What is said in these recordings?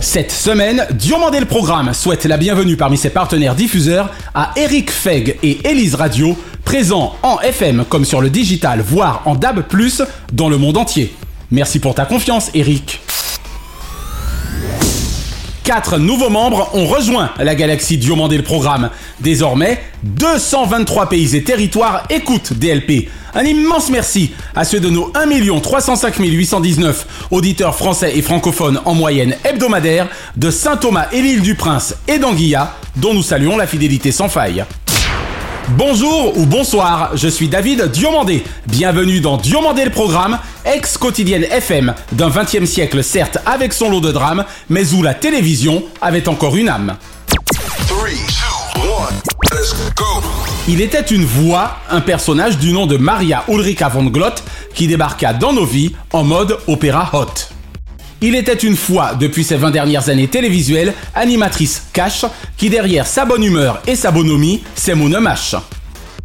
Cette semaine, Diomandé le Programme souhaite la bienvenue parmi ses partenaires diffuseurs à Eric Feg et Elise Radio, présents en FM comme sur le digital, voire en DAB+, dans le monde entier. Merci pour ta confiance, Eric. Quatre nouveaux membres ont rejoint la galaxie Diomandé le Programme. Désormais, 223 pays et territoires écoutent DLP. Un immense merci à ceux de nos 1 305 819 auditeurs français et francophones en moyenne hebdomadaire de Saint-Thomas et l'île du Prince et d'Anguilla, dont nous saluons la fidélité sans faille. Bonjour ou bonsoir, je suis David Diomandé. Bienvenue dans Diomandé le programme, ex-quotidienne FM d'un 20e siècle certes avec son lot de drames, mais où la télévision avait encore une âme. Three, two, one, let's go. Il était une voix, un personnage du nom de Maria Ulrika von Glott qui débarqua dans nos vies en mode opéra hot. Il était une fois, depuis ces 20 dernières années télévisuelles, animatrice cash qui derrière sa bonne humeur et sa bonhomie, c'est mon.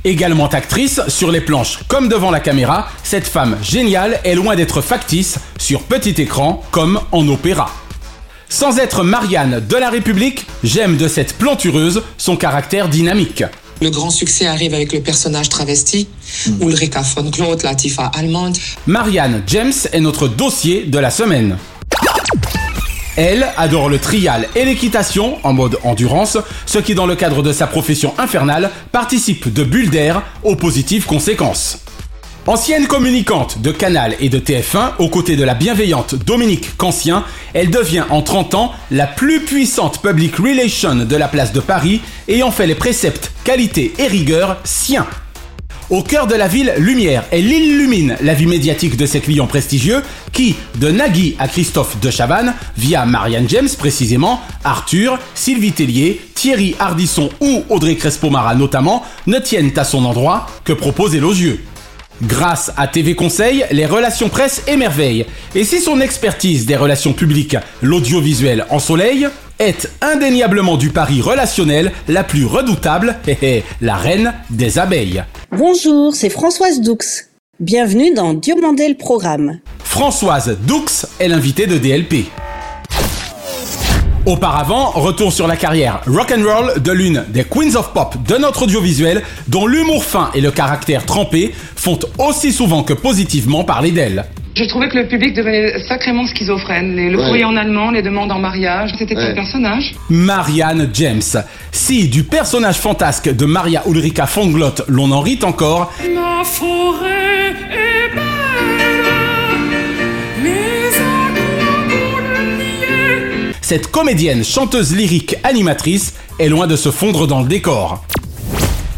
Également actrice, sur les planches comme devant la caméra, cette femme géniale est loin d'être factice sur petit écran comme en opéra. Sans être Marianne de la République, j'aime de cette plantureuse son caractère dynamique. Le grand succès arrive avec le personnage travesti, Ulrika von Claude, Latifa allemande. Marianne James est notre dossier de la semaine. Elle adore le trial et l'équitation en mode endurance, ce qui dans le cadre de sa profession infernale participe de bulles d'air aux positives conséquences. Ancienne communicante de Canal et de TF1, aux côtés de la bienveillante Dominique Cancien, elle devient en 30 ans la plus puissante public relation de la place de Paris, ayant fait les préceptes qualité et rigueur siens. Au cœur de la ville lumière, elle illumine la vie médiatique de ses clients prestigieux qui, de Nagui à Christophe de Chavannes, via Marianne James précisément, Arthur, Sylvie Tellier, Thierry Hardisson ou Audrey Crespo-Mara notamment, ne tiennent à son endroit que propos élogieux. Grâce à TV Conseil, les relations presse émerveillent. Et si son expertise des relations publiques, l'audiovisuel en soleil, est indéniablement du pari relationnel la plus redoutable, la reine des abeilles. Bonjour, c'est Françoise Doux. Bienvenue dans Diomandé le programme. Françoise Doux est l'invitée de DLP. Auparavant, retour sur la carrière rock'n'roll de l'une des Queens of Pop de notre audiovisuel, dont l'humour fin et le caractère trempé font aussi souvent que positivement parler d'elle. Je trouvais que le public devenait sacrément schizophrène. Les, le courrier en allemand, les demandes en mariage, c'était un personnage. Marianne James. Si du personnage fantasque de Maria Ulrika von Glott l'on en rit encore, La forêt est belle, cette comédienne, chanteuse lyrique, animatrice est loin de se fondre dans le décor.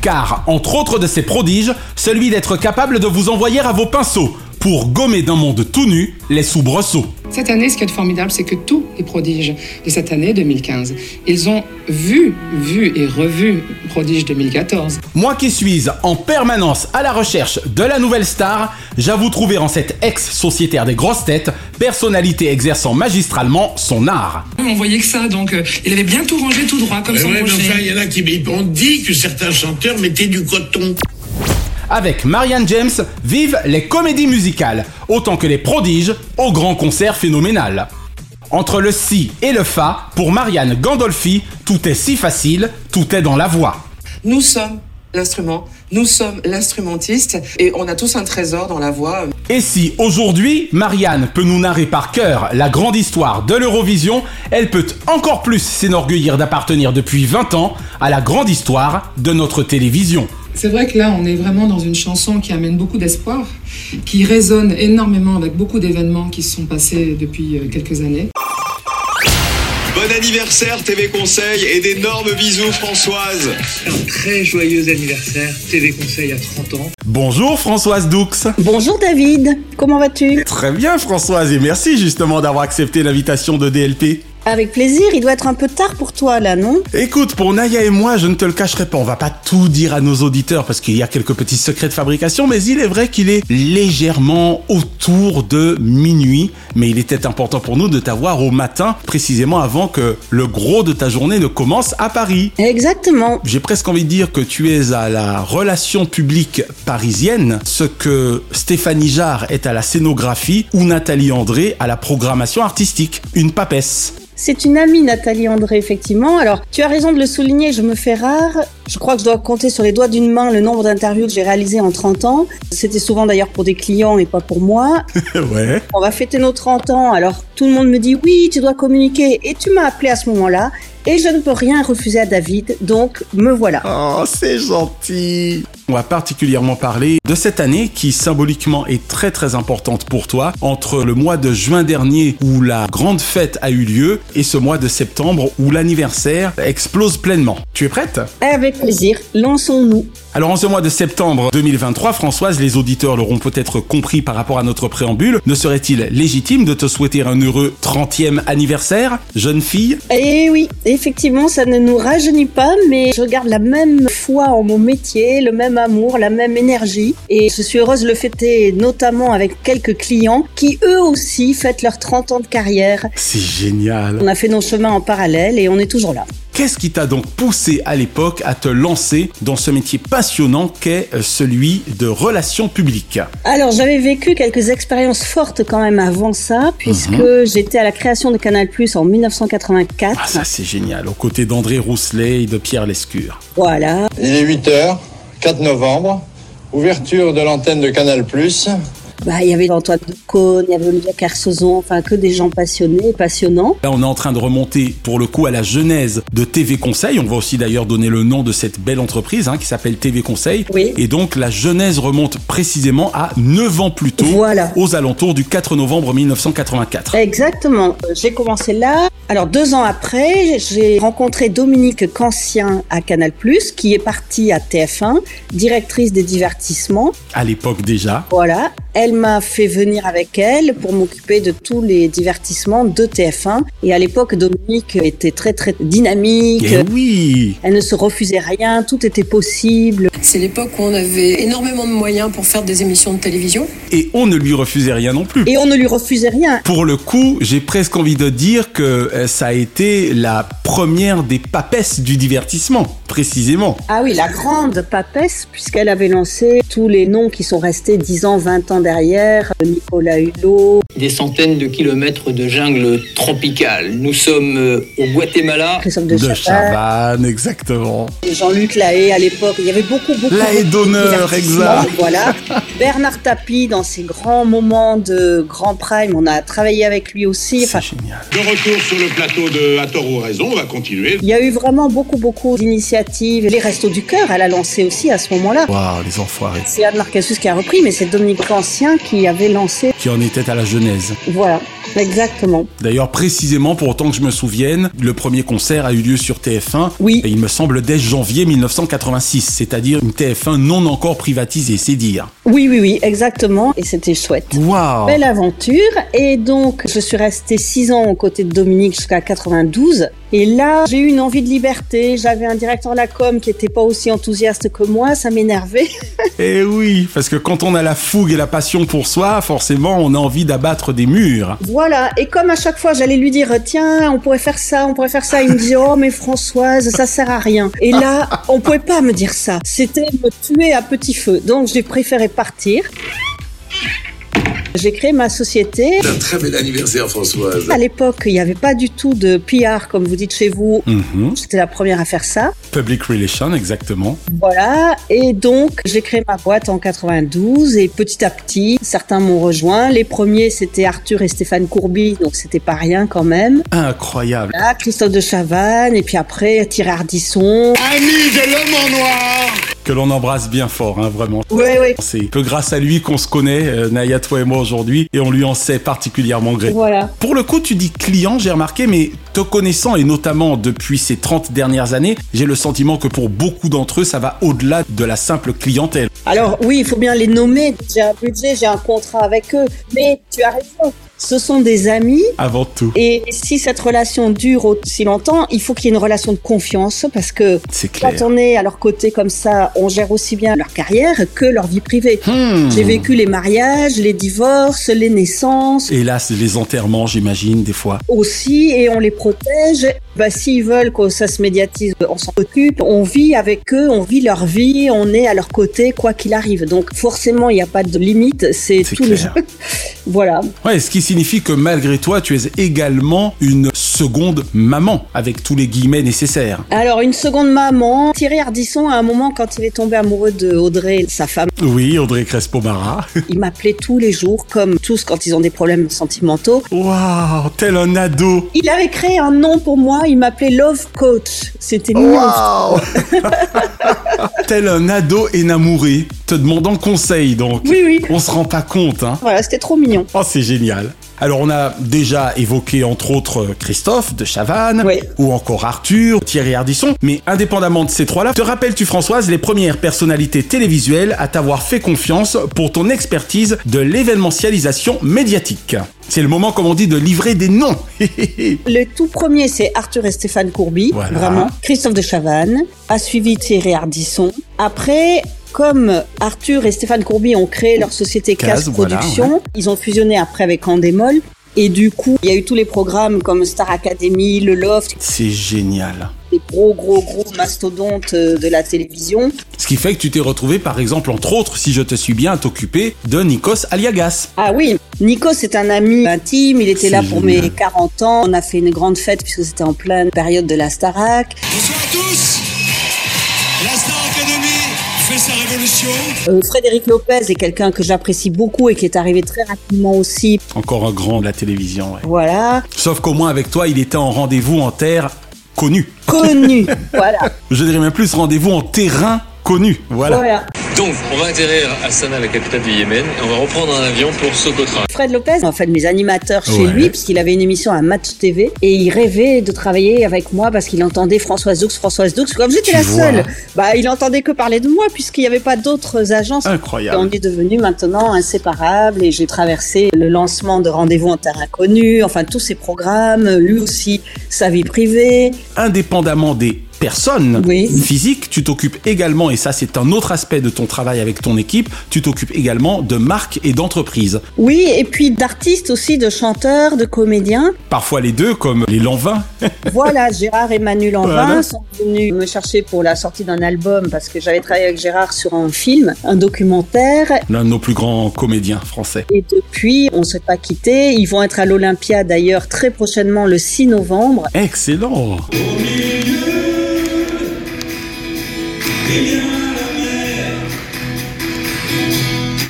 Car, entre autres de ses prodiges, celui d'être capable de vous envoyer à vos pinceaux pour gommer d'un monde tout nu les soubresauts. Cette année, ce qui est formidable, c'est que tous les prodiges de cette année 2015, ils ont vu, vu et revu Prodige 2014. Moi qui suis en permanence à la recherche de la nouvelle star, j'avoue trouver en cette ex-sociétaire des grosses têtes, personnalité exerçant magistralement son art. On voyait que ça, donc euh, il avait bien tout rangé tout droit, comme Mais son ouais, mais rocher. enfin, il y en a qui on dit que certains chanteurs mettaient du coton. Avec Marianne James, vivent les comédies musicales, autant que les prodiges au grand concert phénoménal. Entre le si et le fa, pour Marianne Gandolfi, tout est si facile, tout est dans la voix. Nous sommes l'instrument, nous sommes l'instrumentiste et on a tous un trésor dans la voix. Et si aujourd'hui, Marianne peut nous narrer par cœur la grande histoire de l'Eurovision, elle peut encore plus s'enorgueillir d'appartenir depuis 20 ans à la grande histoire de notre télévision. C'est vrai que là, on est vraiment dans une chanson qui amène beaucoup d'espoir, qui résonne énormément avec beaucoup d'événements qui se sont passés depuis euh, quelques années. Bon anniversaire TV Conseil et d'énormes bisous Françoise. Un très joyeux anniversaire TV Conseil à 30 ans. Bonjour Françoise Doux. Bonjour David, comment vas-tu? Très bien Françoise et merci justement d'avoir accepté l'invitation de DLP. Avec plaisir, il doit être un peu tard pour toi là, non? Écoute, pour Naya et moi, je ne te le cacherai pas, on va pas tout dire à nos auditeurs parce qu'il y a quelques petits secrets de fabrication, mais il est vrai qu'il est légèrement autour de minuit, mais il était important pour nous de t'avoir au matin, précisément avant que le gros de ta journée ne commence à Paris. Exactement. J'ai presque envie de dire que tu es à la relation publique parisienne, ce que Stéphanie Jarre est à la scénographie ou Nathalie André à la programmation artistique. Une papesse. C'est une amie, Nathalie André, effectivement. Alors, tu as raison de le souligner, je me fais rare. Je crois que je dois compter sur les doigts d'une main le nombre d'interviews que j'ai réalisées en 30 ans. C'était souvent d'ailleurs pour des clients et pas pour moi. ouais. On va fêter nos 30 ans, alors tout le monde me dit oui, tu dois communiquer. Et tu m'as appelé à ce moment-là. Et je ne peux rien refuser à David, donc me voilà. Oh, c'est gentil. On va particulièrement parler de cette année qui symboliquement est très très importante pour toi entre le mois de juin dernier où la grande fête a eu lieu et ce mois de septembre où l'anniversaire explose pleinement. Tu es prête? Avec plaisir, lançons-nous. Alors en ce mois de septembre 2023, Françoise, les auditeurs l'auront peut-être compris par rapport à notre préambule, ne serait-il légitime de te souhaiter un heureux 30e anniversaire, jeune fille? Eh oui, effectivement, ça ne nous rajeunit pas, mais je garde la même foi en mon métier, le même amour, la même énergie. Et je suis heureuse de le fêter notamment avec quelques clients qui eux aussi fêtent leurs 30 ans de carrière. C'est génial. On a fait nos chemins en parallèle et on est toujours là. Qu'est-ce qui t'a donc poussé à l'époque à te lancer dans ce métier passionnant qu'est euh, celui de relations publiques? Alors j'avais vécu quelques expériences fortes quand même avant ça, puisque j'étais à la création de Canal Plus en 1984. Ah ça c'est génial, aux côtés d'André Rousselet et de Pierre Lescure. Voilà. Il est 8h, 4 novembre, ouverture de l'antenne de Canal+. Bah, il y avait Antoine de Caunes, il y avait Olivia Carsozon, enfin que des gens passionnés, passionnants. Là, on est en train de remonter pour le coup à la genèse de TV Conseil. On va aussi d'ailleurs donner le nom de cette belle entreprise hein, qui s'appelle TV Conseil. Oui. Et donc la genèse remonte précisément à 9 ans plus tôt, Voilà. aux alentours du 4 novembre 1984. Exactement. J'ai commencé là. Alors deux ans après, j'ai rencontré Dominique Cancien à Canal+, qui est partie à TF1, directrice des divertissements. À l'époque déjà. Voilà. Elle m'a fait venir avec elle pour m'occuper de tous les divertissements de TF1. Et à l'époque, Dominique était très très dynamique. Et oui Elle ne se refusait rien, tout était possible. C'est l'époque où on avait énormément de moyens pour faire des émissions de télévision. Et on ne lui refusait rien non plus. Et on ne lui refusait rien. Pour le coup, j'ai presque envie de dire que euh, ça a été la première des papesses du divertissement, précisément. Ah oui, la grande papesse, puisqu'elle avait lancé tous les noms qui sont restés 10 ans, 20 ans derrière. Nicolas Hulot, Des centaines de kilomètres de jungle tropicale. Nous sommes euh, au Guatemala. Christophe de, De Chavannes, exactement. Jean-Luc Lahaye à l'époque. Il y avait beaucoup, beaucoup. Lahaye d'honneur, exact. Voilà. Bernard Tapie, dans ses grands moments de grand prime, on a travaillé avec lui aussi. Enfin, C'est génial. De retour sur le plateau de À tort ou raison, on va continuer. il y a eu vraiment beaucoup, beaucoup d'initiatives. Les Restos du Cœur, elle a lancé aussi à ce moment-là. Waouh, les enfoirés. C'est Anne Marcassus qui a repris, mais c'est Dominique Qui avait lancé. Qui en était à la genèse. Voilà, exactement. D'ailleurs, précisément, pour autant que je me souvienne, le premier concert a eu lieu sur TF1. Oui. Et il me semble dès janvier 1986, c'est-à-dire une TF1 non encore privatisée, c'est dire. Oui, oui, oui, exactement. Et c'était chouette. Waouh Belle aventure. Et donc, je suis restée six ans aux côtés de Dominique jusqu'à 92. Et là, j'ai eu une envie de liberté. J'avais un directeur de la com qui était pas aussi enthousiaste que moi. Ça m'énervait. Eh oui, parce que quand on a la fougue et la passion pour soi, forcément, on a envie d'abattre des murs. voilà. Et comme à chaque fois, j'allais lui dire, tiens, on pourrait faire ça, on pourrait faire ça. Il me disait, oh, mais Françoise, ça sert à rien. Et là, on pouvait pas me dire ça. C'était me tuer à petit feu. Donc, j'ai préféré partir. J'ai créé ma société. Un très bel anniversaire, Françoise. À l'époque, il n'y avait pas du tout de PR, comme vous dites chez vous. Mhm. J'étais la première à faire ça. Public Relation, exactement. Voilà. Et donc, j'ai créé ma boîte en 92 et petit à petit, certains m'ont rejoint. Les premiers, c'était Arthur et Stéphane Courby, donc c'était pas rien quand même. Incroyable. Là, Christophe de Chavannes et puis après Thierry Ardisson. Ami de l'homme en noir que l'on embrasse bien fort, hein, vraiment. Ouais, ouais. C'est peu grâce à lui qu'on se connaît, euh, Naya, toi et moi aujourd'hui, et on lui en sait particulièrement gré. Voilà. Pour le coup, tu dis client, j'ai remarqué, mais te connaissant, et notamment depuis ces 30 dernières années, j'ai le sentiment que pour beaucoup d'entre eux, ça va au-delà de la simple clientèle. Alors oui, il faut bien les nommer. J'ai un budget, j'ai un contrat avec eux. Mais tu as raison. Ce sont des amis. Avant tout. Et si cette relation dure aussi longtemps, il faut qu'il y ait une relation de confiance parce que C'est clair. quand on est à leur côté comme ça, on gère aussi bien leur carrière que leur vie privée. Hmm. J'ai vécu les mariages, les divorces, les naissances Et là, c'est les enterrements, j'imagine, des fois. aussi et on les protège. Bah, s'ils veulent que ça se médiatise, on s'en occupe. On vit avec eux, on vit leur vie, on est à leur côté quoi qu'il arrive. Donc forcément, il n'y a pas de limite, c'est tout le jeu. voilà. Ouais, ce qui signifie que malgré toi, tu es également une seconde maman, avec tous les guillemets nécessaires. Alors une seconde maman, Thierry Ardisson à un moment quand il est tombé amoureux de Audrey, sa femme, Oui, Audrey Crespo-Mara. il m'appelait tous les jours comme tous quand ils ont des problèmes sentimentaux. Waouh, tel un ado. Il avait créé un nom pour moi, il m'appelait Love Coach. C'était mignon. tel un ado énamouré, te demandant conseil donc. Oui, oui. On se rend pas compte, hein. Voilà, c'était trop mignon. Oh, c'est génial. Alors, on a déjà évoqué, entre autres, Christophe de Chavannes, Oui. ou encore Arthur, Thierry Ardisson, mais indépendamment de ces trois-là, te rappelles-tu, Françoise, les premières personnalités télévisuelles à t'avoir fait confiance pour ton expertise de l'événementialisation médiatique? C'est le moment, comme on dit, de livrer des noms. Le tout premier, c'est Arthur et Stéphane Courby, Voilà. vraiment. Christophe de Chavannes, a suivi Thierry Ardisson. Après, comme Arthur et Stéphane Courby ont créé leur société Case, Case voilà, ouais. ils ont fusionné après avec Endemol. Et du coup, il y a eu tous les programmes comme Star Academy, Le Loft, c'est génial. des gros, gros, gros mastodontes euh, de la télévision. Ce qui fait que tu t'es retrouvé, par exemple, entre autres, si je te suis bien, à t'occuper de Nikos Aliagas. Ah oui, Nico, c'est un ami intime. Il était là pour mes 40 ans. On a fait une grande fête puisque c'était en pleine période de la Starac. Bonsoir à tous. Révolution. Euh, Frédéric Lopez est quelqu'un que j'apprécie beaucoup et qui est arrivé très rapidement aussi. Encore un grand de la télévision, ouais. Voilà, Sauf qu'au moins avec toi, il était en rendez-vous en terre connue. connu. voilà, Je dirais même plus rendez-vous en terrain connu. Voilà. voilà. Donc, on va atterrir à Sanaa, la capitale du Yémen, et on va reprendre un avion pour Socotra. Fred Lopez, en fait, mes animateurs chez Ouais. lui, puisqu'il avait une émission à Match TV, et il rêvait de travailler avec moi parce qu'il entendait Françoise Doux, Françoise Doux. Comme j'étais la vois. seule, bah, il entendait que parler de moi puisqu'il n'y avait pas d'autres agences. Et Incroyable. on est devenus maintenant inséparables et j'ai traversé le lancement de Rendez-vous en Terre Inconnue, enfin tous ces programmes, lui aussi, sa vie privée. Indépendamment des personnes Oui. physiques, tu t'occupes également, et ça c'est un autre aspect de ton travail avec ton équipe, tu t'occupes également de marques et d'entreprises. Oui, et puis d'artistes aussi, de chanteurs, de comédiens. Parfois les deux, comme les Lanvins. Voilà, Gérard et Manu Lanvin Voilà. sont venus me chercher pour la sortie d'un album parce que j'avais travaillé avec Gérard sur un film, un documentaire. L'un de nos plus grands comédiens français. Et depuis, on ne s'est pas quitté. Ils vont être à l'Olympia d'ailleurs très prochainement le 6 novembre. Excellent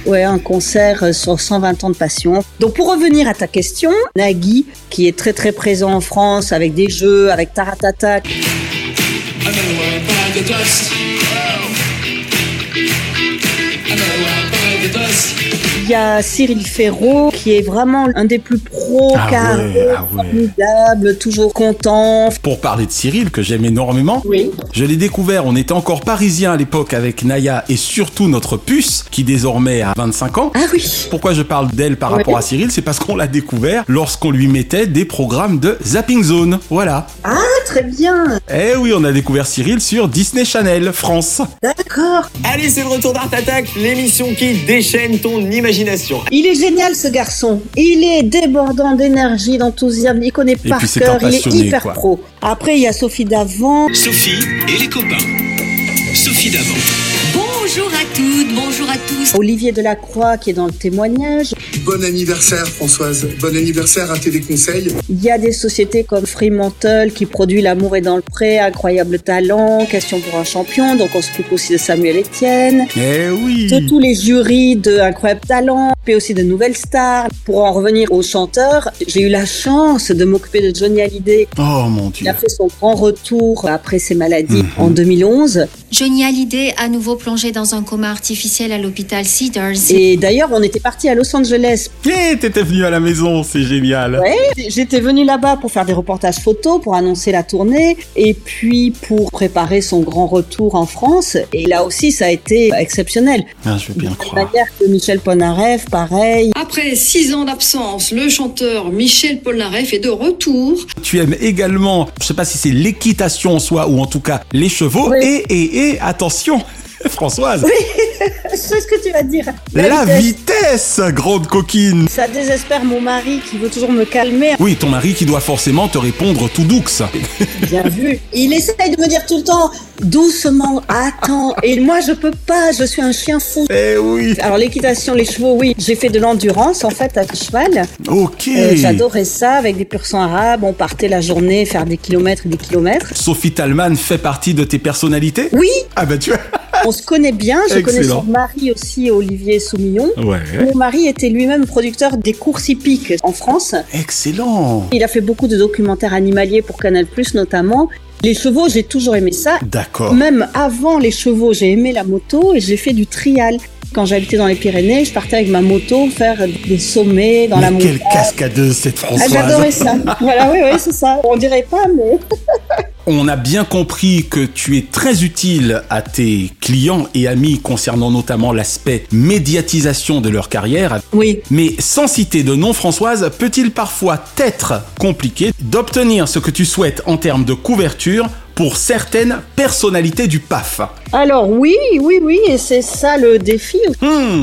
Ouais, un concert euh, sur 120 ans de passion. Donc pour revenir à ta question, Nagui, qui est très très présent en France avec des jeux, avec Taratata, il y a Cyril Ferraud, qui est vraiment un des plus pros, Ah carré, ouais, ah ouais. formidable, toujours content. Pour parler de Cyril, que j'aime énormément, Oui. je l'ai découvert, on était encore parisien à l'époque avec Naya et surtout notre puce, qui désormais a 25 ans. Ah oui. Pourquoi je parle d'elle par Oui. rapport à Cyril C'est parce qu'on l'a découvert lorsqu'on lui mettait des programmes de Zapping Zone. Voilà. Ah, très bien. Eh oui, on a découvert Cyril sur Disney Channel France. D'accord. Allez, c'est le retour d'Art Attack, l'émission qui déchaîne ton imagination. Il est génial ce garçon. Il est débordant d'énergie, d'enthousiasme. Il connaît par cœur. Il est hyper quoi. pro. Après, il y a Sophie Davant. Sophie et les copains. Sophie d'avant. Bonjour à toutes, bonjour à tous. Olivier Delacroix qui est dans le témoignage. Bon anniversaire Françoise, bon anniversaire à Téléconseil. Il y a des sociétés comme Fremantle qui produit L'amour est dans le pré, Incroyable talent, Question pour un champion. Donc on s'occupe aussi de Samuel Etienne. Eh oui De tous les jurys de Incroyable talent, puis aussi de Nouvelles Stars. Pour en revenir aux chanteurs, j'ai eu la chance de m'occuper de Johnny Hallyday. Oh mon Il dieu. a fait son grand retour après ses maladies Mhm. en 2011. Johnny Hallyday à nouveau plongé dans un coma artificiel à l'hôpital Cedars. Et d'ailleurs, on était parti à Los Angeles. Eh, t'étais venu à la maison, c'est génial. Ouais, j'étais venue là-bas pour faire des reportages photos, pour annoncer la tournée, et puis pour préparer son grand retour en France. Et là aussi, ça a été exceptionnel. Ah, je veux bien De croire. manière que Michel Polnareff, pareil. Après six ans d'absence, le chanteur Michel Polnareff est de retour. Tu aimes également, je sais pas si c'est l'équitation en soi ou en tout cas les chevaux. Et, et, et, attention, Françoise, C'est ce que tu vas dire. la vitesse, grande coquine. Ça désespère mon mari qui veut toujours me calmer. Oui, ton mari qui doit forcément te répondre tout doux. Bien vu. Il essaye de me dire tout le temps doucement, attends. Et moi, je peux pas. Je suis un chien fou. Eh oui. Alors l'équitation, les chevaux, oui. J'ai fait de l'endurance en fait à cheval. Ok. Euh, J'adorais ça avec des pur sang arabes. On partait la journée faire des kilomètres et des kilomètres. Sophie Talman fait partie de tes personnalités? Oui. Ah bah tu vois. On se connaît bien. Je connais son mari aussi, Olivier Soumillon. Ouais. Mon mari était lui-même producteur des courses hippiques en France. Excellent. Il a fait beaucoup de documentaires animaliers pour Canal+, notamment. Les chevaux, j'ai toujours aimé ça. D'accord. Même avant les chevaux, j'ai aimé la moto et j'ai fait du trial. Quand j'habitais dans les Pyrénées, je partais avec ma moto faire des sommets dans la montagne. quelle cascadeuse cette Ah, Françoise. J'adorais ça. voilà, oui, oui, c'est ça. On dirait pas, mais. On a bien compris que tu es très utile à tes clients et amis concernant notamment l'aspect médiatisation de leur carrière. Oui. Mais sans citer de nom, Françoise, peut-il parfois être compliqué d'obtenir ce que tu souhaites en termes de couverture pour certaines personnalités du PAF? Alors oui, oui, oui, et c'est ça le défi.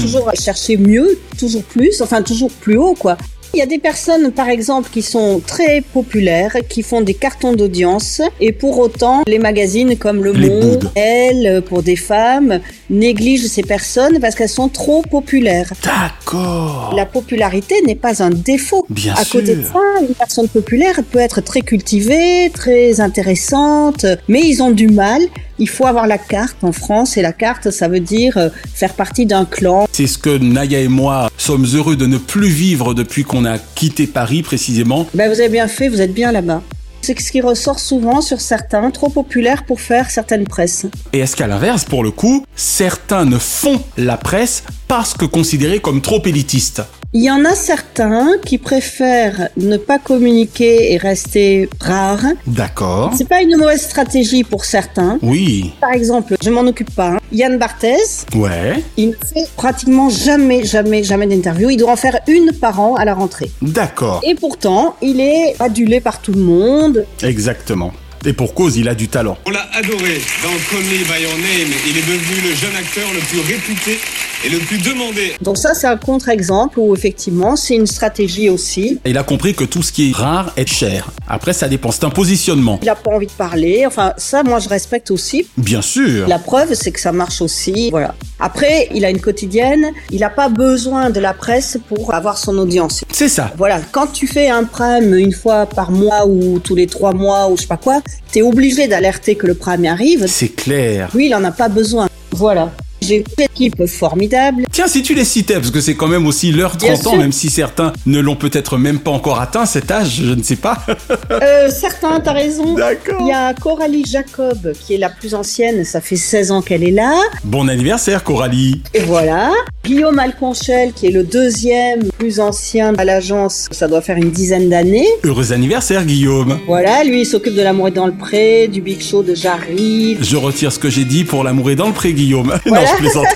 Toujours chercher mieux, toujours plus, enfin toujours plus haut, quoi. Il y a des personnes, par exemple, qui sont très populaires, qui font des cartons d'audience, et pour autant, les magazines comme Le Les Monde, boudes. Elle, pour des femmes, négligent ces personnes parce qu'elles sont trop populaires. D'accord. La popularité n'est pas un défaut. Bien à côté de ça, une personne populaire peut être très cultivée, très intéressante, mais ils ont du mal. Il faut avoir la carte en France, et la carte, ça veut dire euh, faire partie d'un clan. C'est ce que Naya et moi sommes heureux de ne plus vivre depuis qu'on a quitté Paris précisément. Ben, vous avez bien fait, vous êtes bien là-bas. C'est ce qui ressort souvent sur certains, trop populaires pour faire certaines presses. Et est-ce qu'à l'inverse, pour le coup, certains ne font la presse parce que considérés comme trop élitistes? Il y en a certains qui préfèrent ne pas communiquer et rester rares. D'accord. C'est pas une mauvaise stratégie pour certains. Oui. Par exemple, je m'en occupe pas. hein. Yann Barthès, Ouais. il ne fait pratiquement jamais, jamais, jamais d'interview. Il doit en faire une par an à la rentrée. D'accord. Et pourtant, il est adulé par tout le monde. Exactement. Et pour cause, il a du talent. On l'a adoré dans Call Me By Your Name. Il est devenu le jeune acteur le plus réputé et le plus demandé. Donc ça, c'est un contre-exemple où effectivement, c'est une stratégie aussi. Il a compris que tout ce qui est rare est cher. Après, ça dépend. C'est un positionnement. Il a pas envie de parler. Enfin, ça, moi, je respecte aussi. Bien sûr. La preuve, c'est que ça marche aussi. Voilà. Après, il a une quotidienne. Il n'a pas besoin de la presse pour avoir son audience. C'est ça. Voilà. Quand tu fais un prime une fois par mois ou tous les trois mois ou je sais pas quoi, t'es obligé d'alerter que le prime arrive. C'est clair. Lui, il en a pas besoin. Voilà. J'ai une équipe formidable. Tiens, si tu les citais, parce que c'est quand même aussi leur Bien 30 ans, sûr. même si certains ne l'ont peut-être même pas encore atteint cet âge, je ne sais pas. Euh, certains, t'as raison. D'accord. Il y a Coralie Jacob, qui est la plus ancienne. Ça fait 16 ans qu'elle est là. Bon anniversaire, Coralie. Et voilà. Guillaume Alconchel, qui est le deuxième plus ancien à l'agence. Ça doit faire une dizaine d'années. Heureux anniversaire, Guillaume. Voilà, lui, il s'occupe de l'amour est dans le pré, du Big Show de Jarry. Je retire ce que j'ai dit pour l'amour est dans le pré, Guillaume. Non, Voilà. Je plaisante.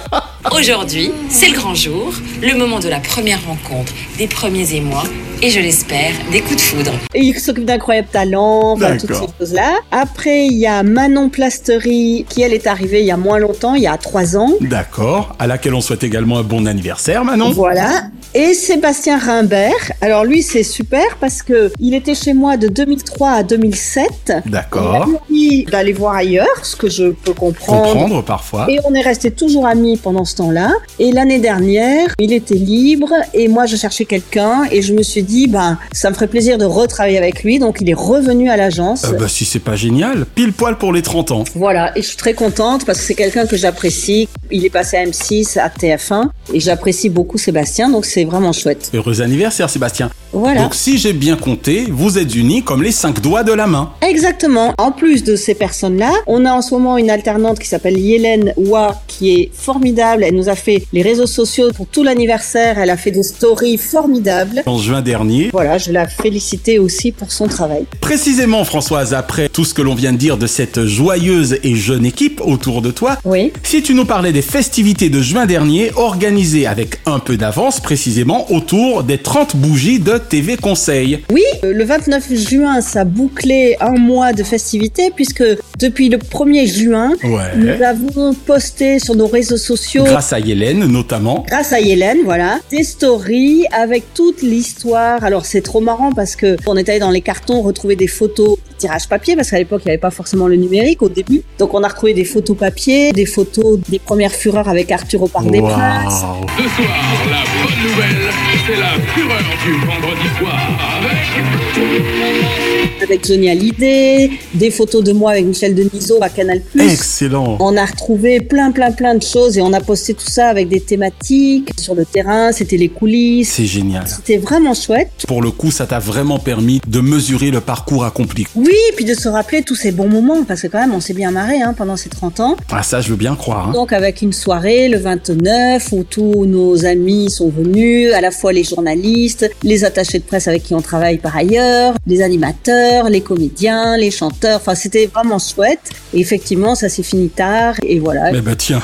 Aujourd'hui, c'est le grand jour, le moment de la première rencontre, des premiers émois et je l'espère, des coups de foudre. Et il s'occupe d'incroyables talents, enfin, toutes ces choses-là. Après, il y a Manon Plastery, qui elle est arrivée il y a moins longtemps, il y a trois ans. D'accord. À laquelle on souhaite également un bon anniversaire, Manon. Voilà. Et Sébastien Rimbert. Alors lui, c'est super parce que il était chez moi de 2003 à 2007. D'accord. Il a envie d'aller voir ailleurs, ce que je peux comprendre. Comprendre parfois. Et on est resté toujours amis pendant ce temps-là. Et l'année dernière, il était libre et moi je cherchais quelqu'un et je me suis dit, ben, ça me ferait plaisir de retravailler avec lui. Donc il est revenu à l'agence. Euh, bah, si c'est pas génial, pile poil pour les 30 ans. Voilà, et je suis très contente parce que c'est quelqu'un que j'apprécie. Il est passé à M6, à TF1, et j'apprécie beaucoup Sébastien, donc c'est c'était vraiment chouette. Heureux anniversaire Sébastien. Voilà. Donc si j'ai bien compté, vous êtes unis comme les cinq doigts de la main. Exactement. En plus de ces personnes-là, on a en ce moment une alternante qui s'appelle Yélène Wa, qui est formidable. Elle nous a fait les réseaux sociaux pour tout l'anniversaire. Elle a fait des stories formidables. En juin dernier. Voilà, je la féliciter aussi pour son travail. Précisément Françoise, après tout ce que l'on vient de dire de cette joyeuse et jeune équipe autour de toi, oui. si tu nous parlais des festivités de juin dernier organisées avec un peu d'avance précisément autour des 30 bougies de TV Conseil. Oui, euh, le 29 juin, ça bouclait un mois de festivités puisque depuis le 1er juin, Ouais. nous avons posté sur nos réseaux sociaux Grâce à Hélène notamment. Grâce à Hélène, voilà, des stories avec toute l'histoire. Alors c'est trop marrant parce que on est allé dans les cartons retrouver des photos tirage papier parce qu'à l'époque il n'y avait pas forcément le numérique au début. Donc on a retrouvé des photos papier, des photos des premières fureurs avec Arthur au Parc des Waouh. Princes. Ce soir, la bonne nouvelle, c'est la fureur du vendredi soir avec... avec Johnny Hallyday, des photos de moi avec Michel Denisot à Canal+. Excellent. On a retrouvé plein plein plein de choses et on a posté tout ça avec des thématiques sur le terrain, c'était les coulisses. C'est génial. C'était vraiment chouette. Pour le coup, ça t'a vraiment permis de mesurer le parcours accompli. Oui, puis de se rappeler tous ces bons moments parce que quand même on s'est bien marré hein, pendant ces 30 ans. Ah ça, je veux bien croire. hein. Donc avec une soirée le 29 où tous nos amis sont venus, à la fois les journalistes, les attachés de presse avec qui on travaille par ailleurs, les animateurs, les comédiens, les chanteurs, enfin c'était vraiment chouette. Et effectivement ça s'est fini tard et voilà. Mais bah tiens,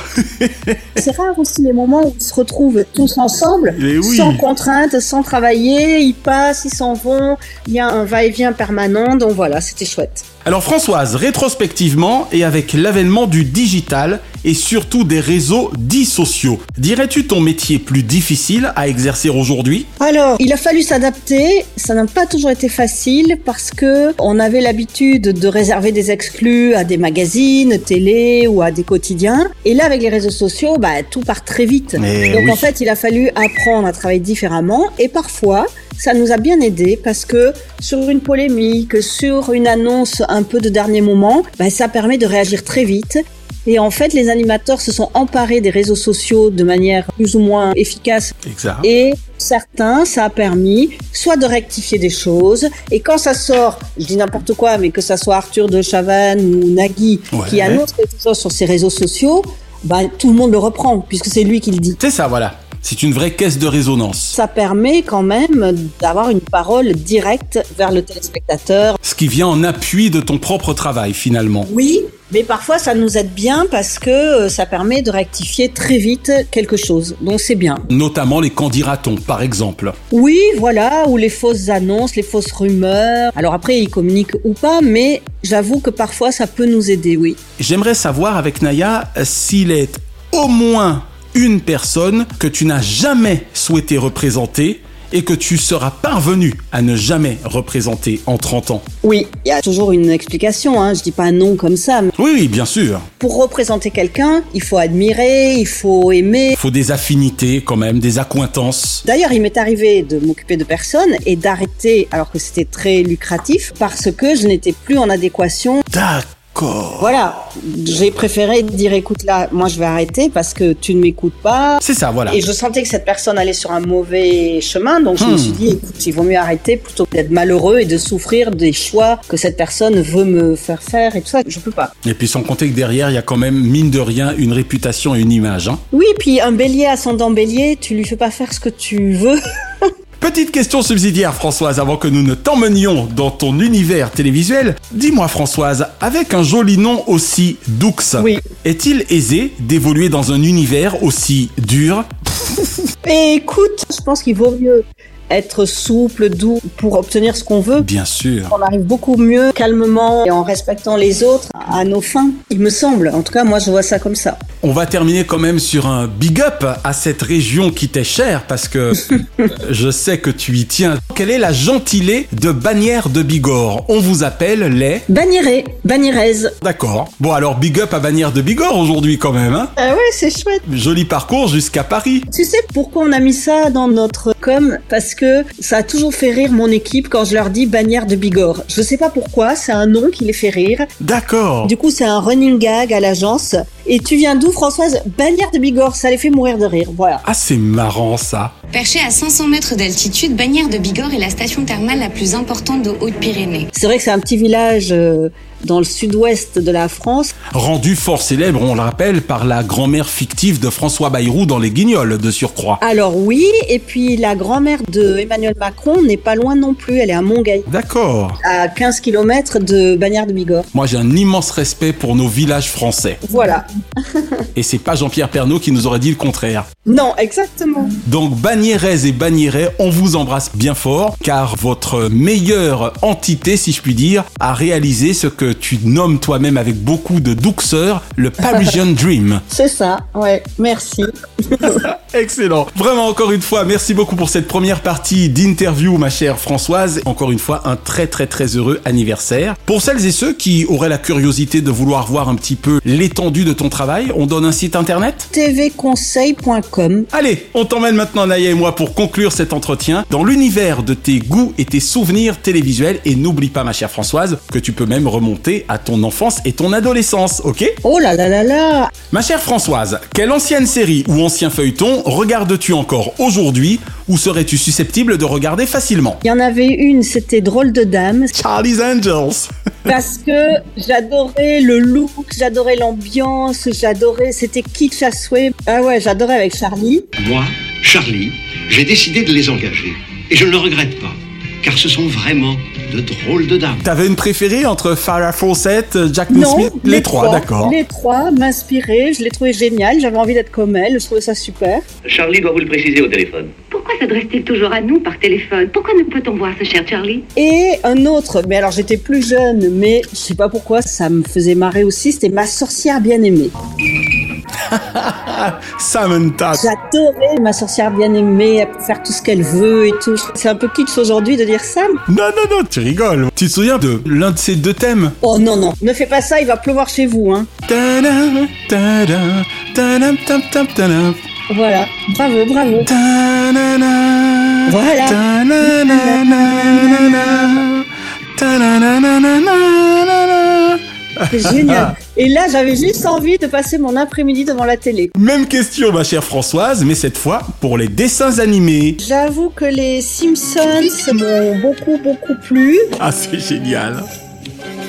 C'est rare aussi les moments où ils se retrouvent tous ensemble, oui. sans contrainte, sans travailler, ils passent, ils s'en vont, il y a un va-et-vient permanent, donc voilà, c'était chouette. Alors Françoise, rétrospectivement et avec l'avènement du digital et surtout des réseaux dits sociaux, dirais-tu ton métier plus difficile à exercer aujourd'hui? Alors, il a fallu s'adapter. Ça n'a pas toujours été facile parce que on avait l'habitude de réserver des exclus à des magazines, télé ou à des quotidiens. Et là, avec les réseaux sociaux, bah, tout part très vite. Mais Donc oui. en fait, il a fallu apprendre à travailler différemment. Et parfois, ça nous a bien aidé parce que sur une polémique, sur une annonce un peu de dernier moment, bah, ça permet de réagir très vite. Et en fait, les animateurs se sont emparés des réseaux sociaux de manière plus ou moins efficace Exact. et certains, ça a permis soit de rectifier des choses, et quand ça sort, je dis n'importe quoi, mais que ça soit Arthur de Chavannes ou Nagui Ouais. qui annonce quelque chose sur ses réseaux sociaux, bah, tout le monde le reprend, puisque c'est lui qui le dit. C'est ça, voilà. C'est une vraie caisse de résonance. Ça permet quand même d'avoir une parole directe vers le téléspectateur. Ce qui vient en appui de ton propre travail finalement. Oui, mais parfois ça nous aide bien parce que euh, ça permet de rectifier très vite quelque chose. Donc c'est bien. Notamment les candidatons, par exemple. Oui, voilà, ou les fausses annonces, les fausses rumeurs. Alors après, ils communiquent ou pas, mais j'avoue que parfois ça peut nous aider, oui. J'aimerais savoir avec Naya s'il est au moins une personne que tu n'as jamais souhaité représenter et que tu seras parvenu à ne jamais représenter en 30 ans. Oui, il y a toujours une explication, hein. je dis pas nom comme ça. mais Oui, oui, bien sûr. Pour représenter quelqu'un, il faut admirer, il faut aimer. Il faut des affinités quand même, des accointances. D'ailleurs, il m'est arrivé de m'occuper de personnes et d'arrêter alors que c'était très lucratif parce que je n'étais plus en adéquation. D'accord. Voilà, j'ai préféré dire écoute là, moi je vais arrêter parce que tu ne m'écoutes pas. C'est ça, voilà. Et je sentais que cette personne allait sur un mauvais chemin, donc je me Hmm. suis dit écoute, il vaut mieux arrêter plutôt que d'être malheureux et de souffrir des choix que cette personne veut me faire faire et tout ça. Je peux pas. Et puis sans compter que derrière, il y a quand même, mine de rien, une réputation et une image. Hein. Oui, puis un bélier ascendant bélier, tu lui fais pas faire ce que tu veux. Petite question subsidiaire, Françoise, avant que nous ne t'emmenions dans ton univers télévisuel. Dis-moi, Françoise, avec un joli nom aussi doux, Oui. est-il aisé d'évoluer dans un univers aussi dur? Écoute, je pense qu'il vaut mieux être souple, doux pour obtenir ce qu'on veut. Bien sûr. On arrive beaucoup mieux calmement et en respectant les autres à nos fins, il me semble. En tout cas, moi, je vois ça comme ça. On va terminer quand même sur un big up à cette région qui t'est chère parce que je sais que tu y tiens. Quelle est la gentilée de Bagnères de Bigorre? On vous appelle les... Bagnéré, Bagnérez. D'accord. Bon alors big up à Bagnères de Bigorre aujourd'hui quand même. Hein Ah ouais, c'est chouette. Joli parcours jusqu'à Paris. Tu sais pourquoi on a mis ça dans notre com? Parce que ça a toujours fait rire mon équipe quand je leur dis Bagnères de Bigorre. Je sais pas pourquoi, c'est un nom qui les fait rire. D'accord. Du coup, c'est un running gag à l'agence. Et tu viens d'où, Françoise? Bagnères de Bigorre, ça les fait mourir de rire. Voilà. Ah c'est marrant ça. Perché à 500 mètres d'altitude, Bagnères de Bigorre est la station thermale la plus importante de Haute-Pyrénées. C'est vrai que c'est un petit village euh, dans le sud-ouest de la France. Rendu fort célèbre, on le rappelle, par la grand-mère fictive de François Bayrou dans Les Guignols de surcroît. Alors oui, et puis la grand-mère de Emmanuel Macron n'est pas loin non plus, elle est à Montgail, D'accord. à 15 km de Bagnères de Bigorre. Moi j'ai un immense respect pour nos villages français. Voilà. Et c'est pas Jean-Pierre Pernaud qui nous aurait dit le contraire. Non, exactement. Donc Bagnérez et Bagnérais, on vous embrasse bien fort, car votre meilleure entité, si je puis dire, a réalisé ce que tu nommes toi-même avec beaucoup de douceur, le Parisian Dream. C'est ça, ouais, merci. Excellent. Vraiment, encore une fois, merci beaucoup pour cette première partie d'interview, ma chère Françoise. Encore une fois, un très très très heureux anniversaire. Pour celles et ceux qui auraient la curiosité de vouloir voir un petit peu l'étendue de ton travail, on donne un site internet? tvconseil.com. Allez, on t'emmène maintenant, Naya et moi, pour conclure cet entretien dans l'univers de tes goûts et tes souvenirs télévisuels. Et n'oublie pas, ma chère Françoise, que tu peux même remonter à ton enfance et ton adolescence, ok? Oh là là là là Ma chère Françoise, quelle ancienne série ou ancien feuilleton regardes-tu encore aujourd'hui ou serais-tu susceptible de regarder facilement? Il y en avait une, c'était Drôle de Dame. Charlie's Angels Parce que j'adorais le look, j'adorais l'ambiance, j'adorais, c'était kitsch à souhait. Ah ouais, j'adorais avec Charlie. Moi, Charlie, j'ai décidé de les engager. Et je ne le regrette pas, car ce sont vraiment de drôles de dames. T'avais une préférée entre Farrah Fawcett, Jack Non, Smith? Les, trois, d'accord. Les trois m'inspiraient, je les trouvais géniales, j'avais envie d'être comme elle, je trouvais ça super. Charlie doit vous le préciser au téléphone. Pourquoi s'adresse-t-il toujours à nous par téléphone? Pourquoi ne peut-on voir ce cher Charlie? Et un autre, mais alors j'étais plus jeune, mais je sais pas pourquoi, ça me faisait marrer aussi, c'était ma sorcière bien-aimée. Samantha. J'adorais ma sorcière bien-aimée, elle peut faire tout ce qu'elle veut et tout. C'est un peu kitsch aujourd'hui de dire ça. Non, non, non, tu rigoles. Tu te souviens de l'un de ces deux thèmes? Oh non, non, ne fais pas ça, il va pleuvoir chez vous, hein. Voilà, bravo, bravo. Voilà. C'est génial. Et là, j'avais juste envie de passer mon après-midi devant la télé. Même question, ma chère Françoise, mais cette fois pour les dessins animés. J'avoue que les Simpsons m'ont beaucoup, beaucoup plu. Ah, c'est génial.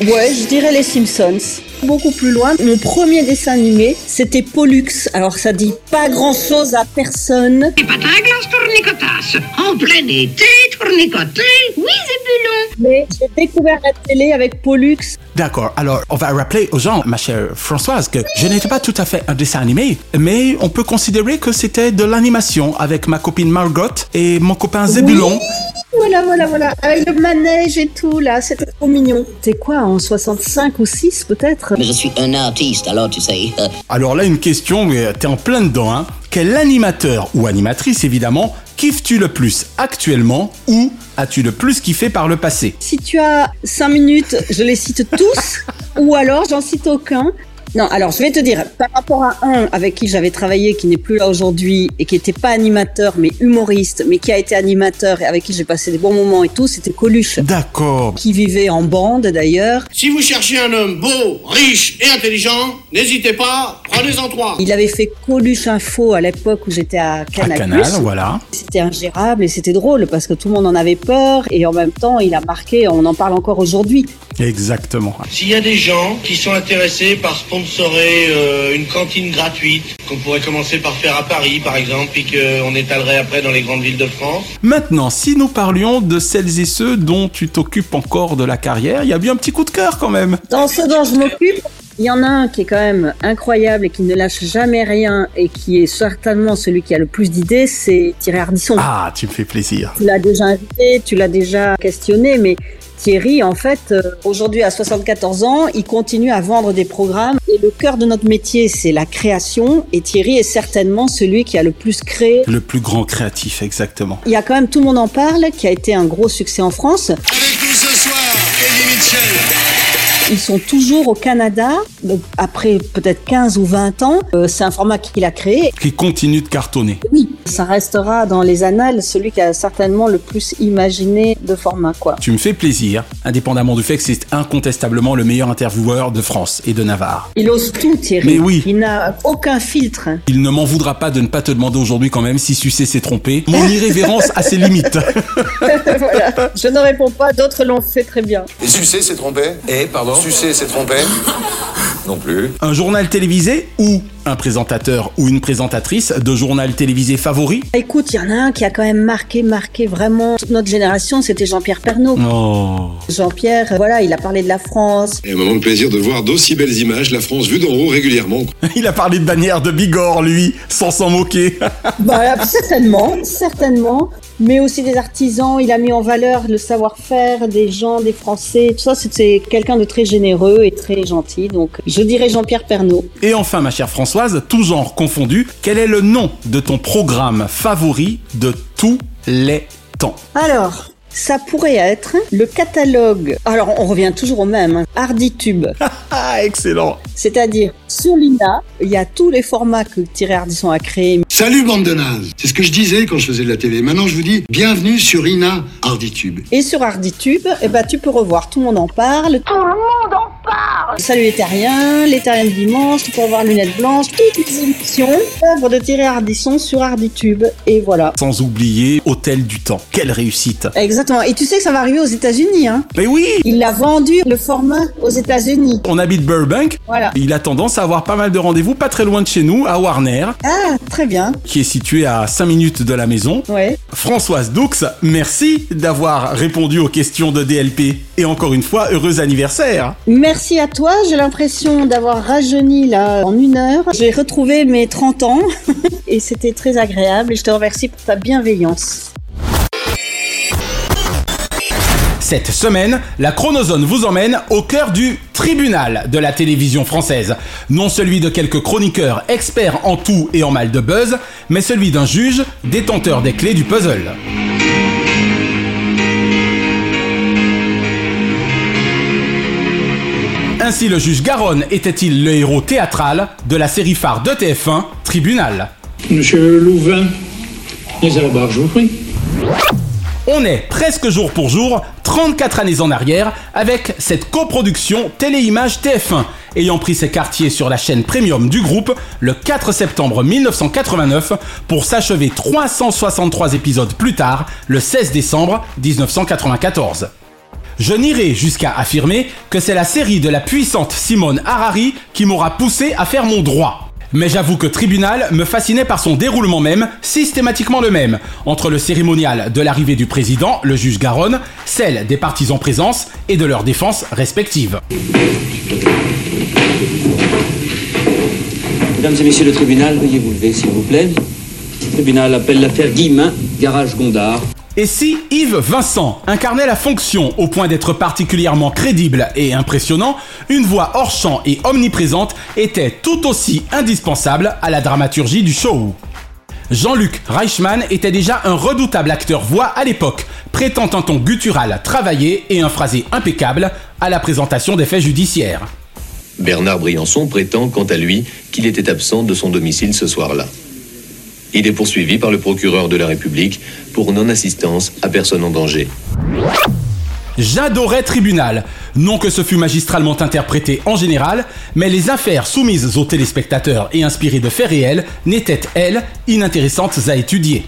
Ouais, je dirais les Simpsons. Beaucoup plus loin, mon premier dessin animé, c'était Pollux. Alors ça dit pas grand-chose à personne. À glace tournicotasse. En plein été, tournicoté. Oui, Zébulon. Mais j'ai découvert la télé avec Pollux. D'accord, alors on va rappeler aux gens, ma chère Françoise, que je n'étais pas tout à fait un dessin animé, mais on peut considérer que c'était de l'animation avec ma copine Margot et mon copain Zébulon. Voilà, voilà, voilà. Avec le manège et tout, là, c'était trop mignon. C'était quoi, en 65 ou 6 peut-être? Mais je suis un artiste, alors tu sais. euh, Alors là, une question, mais t'es en plein dedans, hein. Quel animateur ou animatrice, évidemment, kiffes-tu le plus actuellement ou as-tu le plus kiffé par le passé? Si tu as 5 minutes, je les cite tous, ou alors j'en cite aucun. Non, alors je vais te dire, par rapport à un avec qui j'avais travaillé, qui n'est plus là aujourd'hui, et qui n'était pas animateur, mais humoriste, mais qui a été animateur et avec qui j'ai passé des bons moments et tout, c'était Coluche. D'accord. Qui vivait en bande d'ailleurs. Si vous cherchez un homme beau, riche et intelligent, n'hésitez pas, prenez-en trois. Il avait fait Coluche Info à l'époque où j'étais à À Canal+. Canal, voilà. C'était ingérable et c'était drôle parce que tout le monde en avait peur et en même temps il a marqué, on en parle encore aujourd'hui. Exactement. S'il y a des gens qui sont intéressés par sponsorer euh, une cantine gratuite, qu'on pourrait commencer par faire à Paris par exemple, puis qu'on étalerait après dans les grandes villes de France, Maintenant, si nous parlions de celles et ceux dont tu t'occupes encore de la carrière, il y a bien un petit coup de cœur quand même. Dans ce dont je m'occupe, il y en a un qui est quand même incroyable et qui ne lâche jamais rien et qui est certainement celui qui a le plus d'idées, c'est Thierry Ardisson. Ah, tu me fais plaisir. Tu l'as déjà invité, tu l'as déjà questionné, mais Thierry, en fait, euh, aujourd'hui à 74 ans, il continue à vendre des programmes et le cœur de notre métier, c'est la création et Thierry est certainement celui qui a le plus créé. Le plus grand créatif, exactement. Il y a quand même Tout le monde en parle, qui a été un gros succès en France. Avec nous ce soir, Eddie Mitchell. Ils sont toujours au Canada, après peut-être 15 ou 20 ans. Euh, c'est un format qu'il a créé. Qui continue de cartonner. Oui, ça restera dans les annales celui qui a certainement le plus imaginé de format, quoi. Tu me fais plaisir, indépendamment du fait que c'est incontestablement le meilleur intervieweur de France et de Navarre. Il ose tout, Thierry. Mais oui. Il n'a aucun filtre. Il ne m'en voudra pas de ne pas te demander aujourd'hui quand même si Sucé s'est trompé. Mon irrévérence a ses limites. voilà. Je ne réponds pas, d'autres l'ont fait très bien. Et Sucé s'est trompé? Eh, pardon? Sucé s'est trompé Non plus. Un journal télévisé ou un présentateur ou une présentatrice de journal télévisé favori? Écoute, il y en a un qui a quand même marqué, marqué vraiment toute notre génération, c'était Jean-Pierre Pernaut. Oh. Jean-Pierre, voilà, il a parlé de la France. Et un moment de plaisir de voir d'aussi belles images, la France vue d'en haut régulièrement. Il a parlé de bannière de Bigorre, lui, sans s'en moquer. Voilà, certainement, certainement. Mais aussi des artisans, il a mis en valeur le savoir-faire des gens, des Français, tout ça, c'était quelqu'un de très généreux et très gentil. Donc, je dirais Jean-Pierre Pernaut. Et enfin, ma chère Françoise, tout genre confondu, quel est le nom de ton programme favori de tous les temps? Alors, ça pourrait être le catalogue. Alors, on revient toujours au même. hein. Harditube. Ah, excellent C'est-à-dire, sur l'INA, il y a tous les formats que Thierry Ardisson a créés. Salut bande de nazes C'est ce que je disais quand je faisais de la télé. Maintenant je vous dis, bienvenue sur Ina Harditube. Et sur Harditube, eh ben, tu peux revoir. Tout le monde en parle. Tout le monde en parle Salut les terriens, les terriens de dimanche, tu peux revoir Lunettes Blanches, toutes les émissions, œuvres de Thierry Ardisson sur Harditube. Et voilà. Sans oublier Hôtel du Temps. Quelle réussite Exactement. Et tu sais que ça va arriver aux États-Unis, hein Mais oui Il a vendu le format aux États-Unis. On habite Burbank. Voilà. Il a tendance à avoir pas mal de rendez-vous pas très loin de chez nous, à Warner, Ah, très bien. qui est situé à 5 minutes de la maison. Ouais. Françoise Doux, merci d'avoir répondu aux questions de DLP. Et encore une fois, heureux anniversaire Merci à toi. J'ai l'impression d'avoir rajeuni là en une heure. J'ai retrouvé mes 30 ans et c'était très agréable. Et je te remercie pour ta bienveillance. Cette semaine, la Chronozone vous emmène au cœur du tribunal de la télévision française. Non celui de quelques chroniqueurs experts en tout et en mal de buzz, mais celui d'un juge détenteur des clés du puzzle. Ainsi le juge Garonne était-il le héros théâtral de la série phare de TF1, Tribunal. Monsieur Louvain, la barre, je vous prie. On est presque jour pour jour, 34 années en arrière, avec cette coproduction Téléimage TF1, ayant pris ses quartiers sur la chaîne premium du groupe le 4 septembre 1989 pour s'achever 363 épisodes plus tard, le 16 décembre 1994. Je n'irai jusqu'à affirmer que c'est la série de la puissante Simone Harari qui m'aura poussé à faire mon droit. Mais j'avoue que Tribunal me fascinait par son déroulement même, systématiquement le même, entre le cérémonial de l'arrivée du président, le juge Garonne, celle des partis en présence et de leurs défenses respectives. Mesdames et messieurs le tribunal, veuillez vous lever s'il vous plaît. Le tribunal appelle l'affaire Guillemin, garage Gondard. Et si Yves Vincent incarnait la fonction au point d'être particulièrement crédible et impressionnant, une voix hors champ et omniprésente était tout aussi indispensable à la dramaturgie du show. Jean-Luc Reichmann était déjà un redoutable acteur-voix à l'époque, prêtant un ton guttural travaillé et un phrasé impeccable à la présentation des faits judiciaires. Bernard Briançon prétend, quant à lui, qu'il était absent de son domicile ce soir-là. Il est poursuivi par le procureur de la République pour non-assistance à personne en danger. J'adorais Tribunal. Non que ce fût magistralement interprété en général, mais les affaires soumises aux téléspectateurs et inspirées de faits réels n'étaient, elles, inintéressantes à étudier.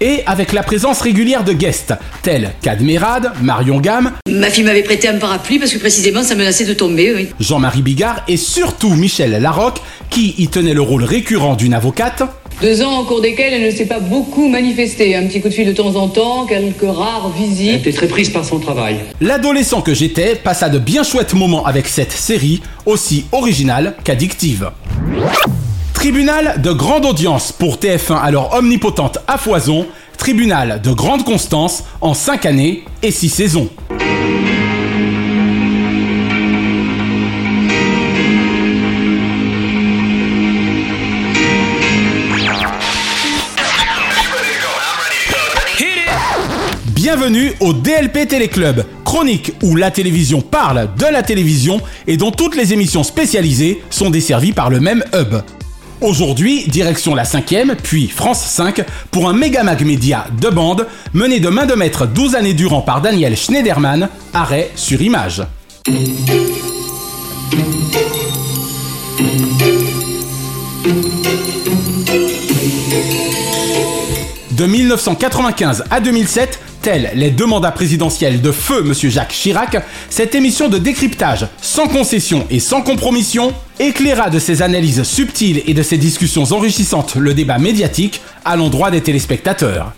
Et avec la présence régulière de guests, tels qu'Admirad, Marion Gamme, Ma fille m'avait prêté un parapluie parce que précisément ça menaçait de tomber, oui. Jean-Marie Bigard et surtout Michel Larocque, qui y tenait le rôle récurrent d'une avocate, Deux ans au cours desquels elle ne s'est pas beaucoup manifestée. Un petit coup de fil de temps en temps, quelques rares visites. Elle était très prise par son travail. l'adolescent que j'étais passa de bien chouettes moments avec cette série, aussi originale qu'addictive. Tribunal de grande audience pour TF1 alors omnipotente à foison, tribunal de grande constance en 5 années et 6 saisons. Bienvenue au DLP Téléclub, chronique où la télévision parle de la télévision et dont toutes les émissions spécialisées sont desservies par le même hub. Aujourd'hui, direction la 5ème, puis France 5, pour un méga mag média de bande mené de main de maître 12 années durant par Daniel Schneiderman, arrêt sur image. De 1995 à 2007, tels les deux mandats présidentiels de feu M. Jacques Chirac, cette émission de décryptage, sans concession et sans compromission, éclaira de ses analyses subtiles et de ses discussions enrichissantes le débat médiatique à l'endroit des téléspectateurs.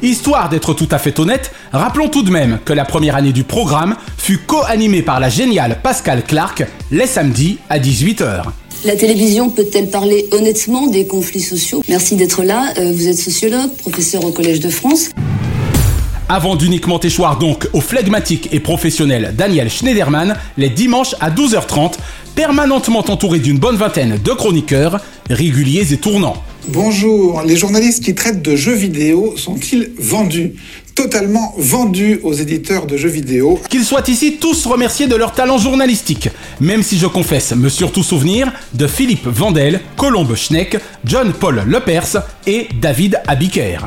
Histoire d'être tout à fait honnête, rappelons tout de même que la première année du programme fut co-animée par la géniale Pascal Clark les samedis à 18h. La télévision peut-elle parler honnêtement des conflits sociaux Merci d'être là. Euh, vous êtes sociologue, professeur au Collège de France. Avant d'uniquement échoir donc au flegmatique et professionnel Daniel Schneiderman, les dimanches à 12h30, permanentement entouré d'une bonne vingtaine de chroniqueurs, réguliers et tournants. Bonjour, les journalistes qui traitent de jeux vidéo sont-ils vendus? Totalement vendus aux éditeurs de jeux vidéo. Qu'ils soient ici tous remerciés de leur talent journalistique, même si je confesse me surtout souvenir de Philippe Vandel, Colombe Schneck, John Paul Lepers et David Abiker.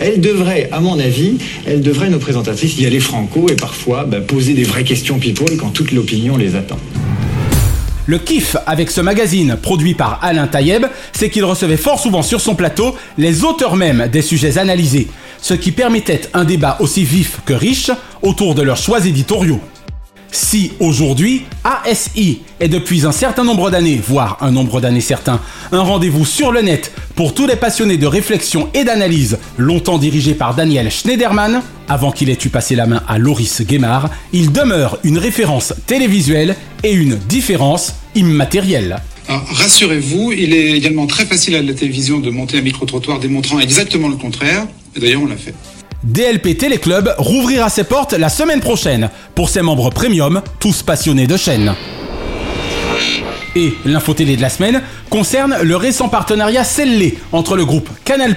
Elle devrait, à mon avis, elle devrait, nos présentatrices, y aller franco et parfois bah, poser des vraies questions people quand toute l'opinion les attend. Le kiff avec ce magazine produit par Alain Tayeb, c'est qu'il recevait fort souvent sur son plateau les auteurs mêmes des sujets analysés, ce qui permettait un débat aussi vif que riche autour de leurs choix éditoriaux. Si aujourd'hui, ASI est depuis un certain nombre d'années, voire un nombre d'années certain, un rendez-vous sur le net pour tous les passionnés de réflexion et d'analyse, longtemps dirigé par Daniel Schneiderman, avant qu'il ait eu passé la main à Loris Guémard, il demeure une référence télévisuelle et une différence immatérielle. rassurez-vous, il est également très facile à la télévision de monter un micro-trottoir démontrant exactement le contraire, d'ailleurs on l'a fait. DLP Téléclub rouvrira ses portes la semaine prochaine pour ses membres premium, tous passionnés de chaîne. Et l'info télé de la semaine concerne le récent partenariat scellé entre le groupe Canal+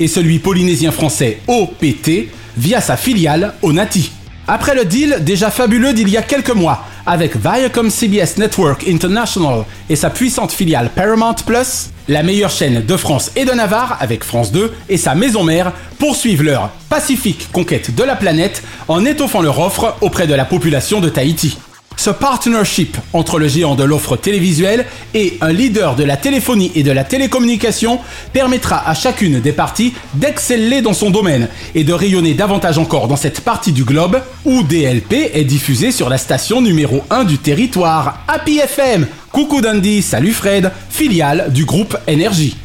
et celui polynésien français OPT via sa filiale Onati. Après le deal déjà fabuleux d'il y a quelques mois avec Viacom CBS Network International et sa puissante filiale Paramount Plus, la meilleure chaîne de France et de Navarre avec France 2 et sa maison mère poursuivent leur pacifique conquête de la planète en étoffant leur offre auprès de la population de Tahiti. Ce partnership entre le géant de l'offre télévisuelle et un leader de la téléphonie et de la télécommunication permettra à chacune des parties d'exceller dans son domaine et de rayonner davantage encore dans cette partie du globe où DLP est diffusé sur la station numéro 1 du territoire, Happy FM. Coucou Dandy, salut Fred, filiale du groupe Énergie.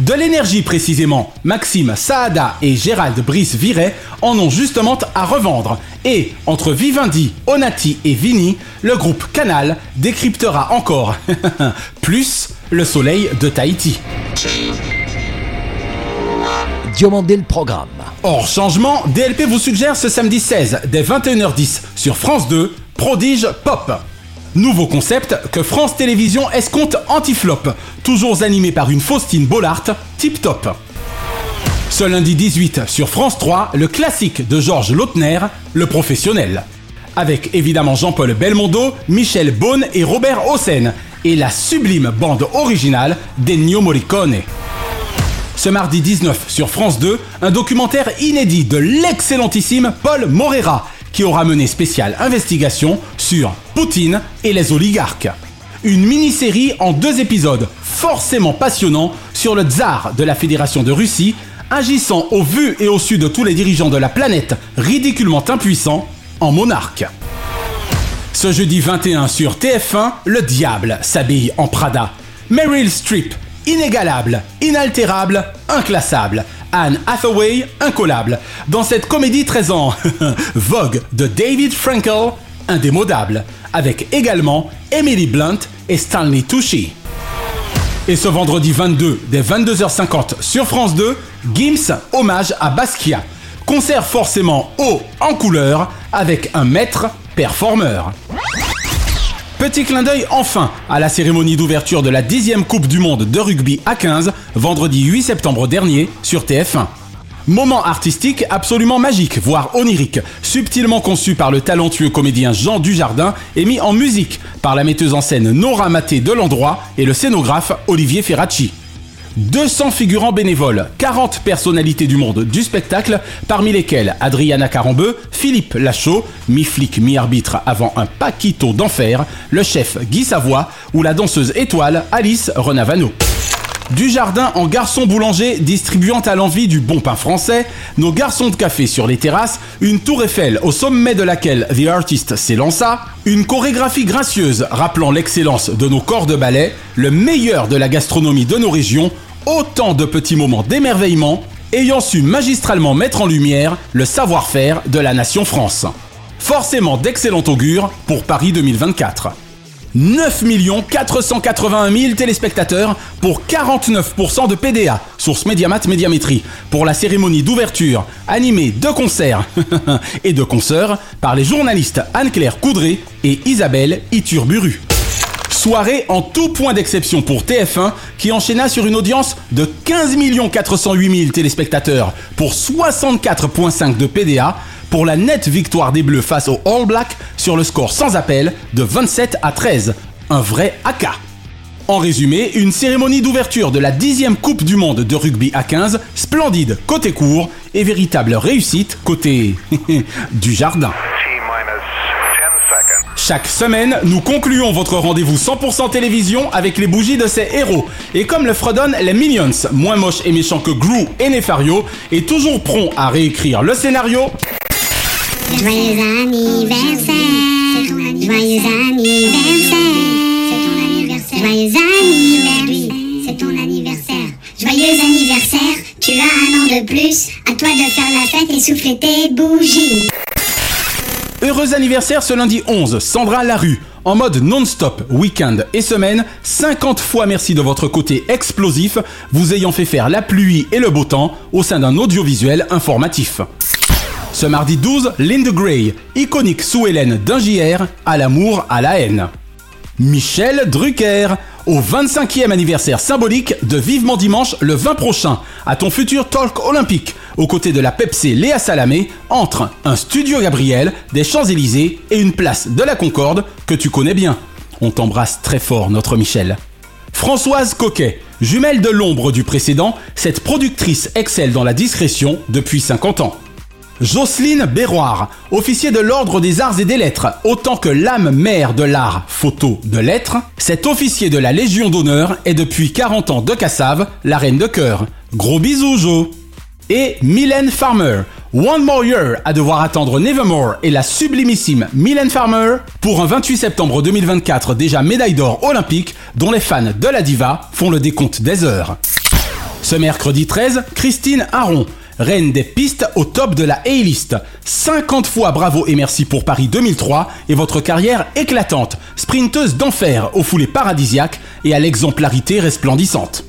De l'énergie précisément, Maxime Saada et Gérald Brice Viret en ont justement à revendre. Et entre Vivendi, Onati et Vini, le groupe Canal décryptera encore plus le soleil de Tahiti. Diomandé le programme. Hors changement, DLP vous suggère ce samedi 16 dès 21h10 sur France 2, Prodige Pop. Nouveau concept que France Télévisions escompte anti-flop, toujours animé par une Faustine Bollard, tip top. Ce lundi 18 sur France 3, le classique de Georges Lautner, Le Professionnel. Avec évidemment Jean-Paul Belmondo, Michel Beaune et Robert Hossein, et la sublime bande originale d'Ennio Morricone. Ce mardi 19 sur France 2, un documentaire inédit de l'excellentissime Paul Morera, qui aura mené spéciale investigation sur Poutine et les oligarques. Une mini-série en deux épisodes, forcément passionnant, sur le tsar de la Fédération de Russie, agissant au vu et au su de tous les dirigeants de la planète, ridiculement impuissants, en monarque. Ce jeudi 21 sur TF1, le diable s'habille en Prada. Meryl Streep, inégalable, inaltérable, inclassable. Anne Hathaway, incollable. Dans cette comédie 13 ans, Vogue de David Frankel, indémodable. Avec également Emily Blunt et Stanley Tucci. Et ce vendredi 22, dès 22h50 sur France 2, Gims hommage à Basquiat. Concert forcément haut en couleur avec un maître performeur. Petit clin d'œil enfin à la cérémonie d'ouverture de la 10e Coupe du Monde de rugby à 15, vendredi 8 septembre dernier sur TF1. Moment artistique absolument magique, voire onirique, subtilement conçu par le talentueux comédien Jean Dujardin et mis en musique par la metteuse en scène Nora Maté de l'endroit et le scénographe Olivier Ferracci. 200 figurants bénévoles, 40 personnalités du monde du spectacle, parmi lesquels Adriana Carambeu, Philippe Lachaud, mi-flic, mi-arbitre avant un paquito d'enfer, le chef Guy Savoie ou la danseuse étoile Alice Renavano. Du jardin en garçon boulanger distribuant à l'envie du bon pain français, nos garçons de café sur les terrasses, une tour Eiffel au sommet de laquelle The Artist s'élança, une chorégraphie gracieuse rappelant l'excellence de nos corps de ballet, le meilleur de la gastronomie de nos régions, autant de petits moments d'émerveillement ayant su magistralement mettre en lumière le savoir-faire de la nation France. Forcément d'excellent augure pour Paris 2024. 9 481 000 téléspectateurs pour 49% de PDA, source Mediamat Médiamétrie, pour la cérémonie d'ouverture animée de concerts et de consoeurs par les journalistes Anne-Claire Coudray et Isabelle Iturburu. Soirée en tout point d'exception pour TF1 qui enchaîna sur une audience de 15 408 000 téléspectateurs pour 64,5 de PDA pour la nette victoire des Bleus face aux All Blacks sur le score sans appel de 27 à 13. Un vrai AK. En résumé, une cérémonie d'ouverture de la 10e Coupe du Monde de rugby à 15, splendide côté court et véritable réussite côté du jardin. Chaque semaine, nous concluons votre rendez-vous 100% télévision avec les bougies de ces héros. Et comme le fredonnent les Minions, moins moches et méchants que Gru et Nefario, et toujours prompt à réécrire le scénario, Joyeux anniversaire. Joyeux anniversaire. C'est ton anniversaire. Joyeux anniversaire. C'est ton anniversaire. Joyeux anniversaire. Tu as un an de plus. À toi de faire la fête et souffler tes bougies. Heureux anniversaire ce lundi 11, Sandra Larue. En mode non-stop, week-end et semaine, 50 fois merci de votre côté explosif, vous ayant fait faire la pluie et le beau temps au sein d'un audiovisuel informatif. Ce mardi 12, Lynn Gray, iconique sous Hélène JR, à l'amour, à la haine. Michel Drucker, au 25e anniversaire symbolique de Vivement Dimanche le 20 prochain, à ton futur talk olympique, aux côtés de la Pepsi Léa Salamé, entre un studio Gabriel, des Champs-Élysées et une place de la Concorde que tu connais bien. On t'embrasse très fort, notre Michel. Françoise Coquet, jumelle de l'ombre du précédent, cette productrice excelle dans la discrétion depuis 50 ans. Jocelyne Béroir, officier de l'Ordre des Arts et des Lettres, autant que l'âme mère de l'art photo de lettres, cet officier de la Légion d'honneur est depuis 40 ans de Cassave, la reine de cœur. Gros bisous Jo Et Mylène Farmer, One More Year à devoir attendre Nevermore et la sublimissime Mylène Farmer pour un 28 septembre 2024 déjà médaille d'or olympique dont les fans de la diva font le décompte des heures. Ce mercredi 13, Christine Aron, reine des pistes au top de la A-list. 50 fois bravo et merci pour Paris 2003 et votre carrière éclatante, sprinteuse d'enfer aux foulées paradisiaques et à l'exemplarité resplendissante.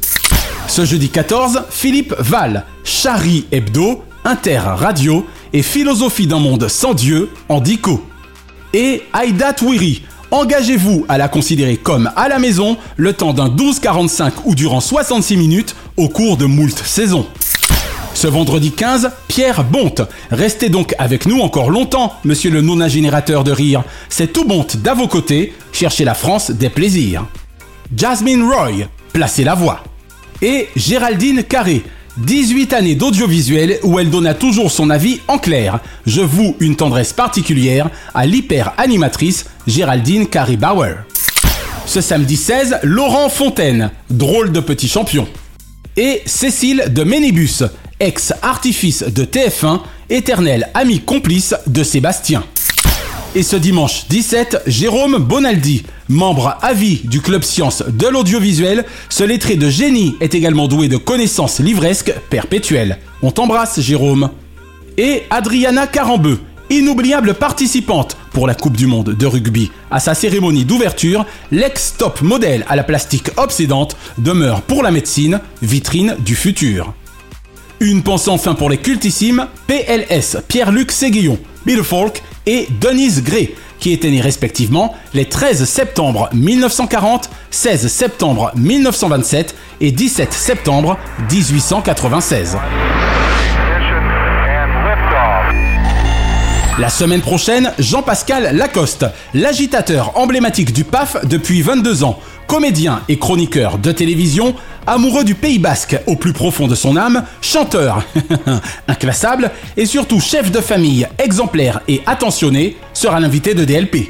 Ce jeudi 14, Philippe Val, Charlie Hebdo, Inter Radio et Philosophie d'un monde sans Dieu en dico. Et Aïda Touiri, engagez-vous à la considérer comme à la maison le temps d'un 12-45 ou durant 66 minutes au cours de moult saisons. Ce vendredi 15, Pierre Bonte. Restez donc avec nous encore longtemps, monsieur le nonagénérateur de rire. C'est tout Bonte d'à vos côtés, cherchez la France des plaisirs. Jasmine Roy, placez la voix. Et Géraldine Carré, 18 années d'audiovisuel où elle donna toujours son avis en clair. Je voue une tendresse particulière à l'hyper-animatrice Géraldine Carré Bauer. Ce samedi 16, Laurent Fontaine, drôle de petit champion. Et Cécile de Ménibus, ex-artifice de TF1, éternel ami complice de Sébastien. Et ce dimanche 17, Jérôme Bonaldi, membre à vie du Club Science de l'audiovisuel, ce lettré de génie est également doué de connaissances livresques perpétuelles. On t'embrasse Jérôme. Et Adriana Carambeu, inoubliable participante pour la Coupe du Monde de rugby. À sa cérémonie d'ouverture, l'ex-top modèle à la plastique obsédante demeure pour la médecine vitrine du futur. Une pensée enfin pour les cultissimes PLS, Pierre-Luc Séguillon, Bill Falk et Denise Gray, qui étaient nés respectivement les 13 septembre 1940, 16 septembre 1927 et 17 septembre 1896. La semaine prochaine, Jean-Pascal Lacoste, l'agitateur emblématique du PAF depuis 22 ans, comédien et chroniqueur de télévision, amoureux du Pays Basque au plus profond de son âme, chanteur inclassable et surtout chef de famille exemplaire et attentionné, sera l'invité de DLP.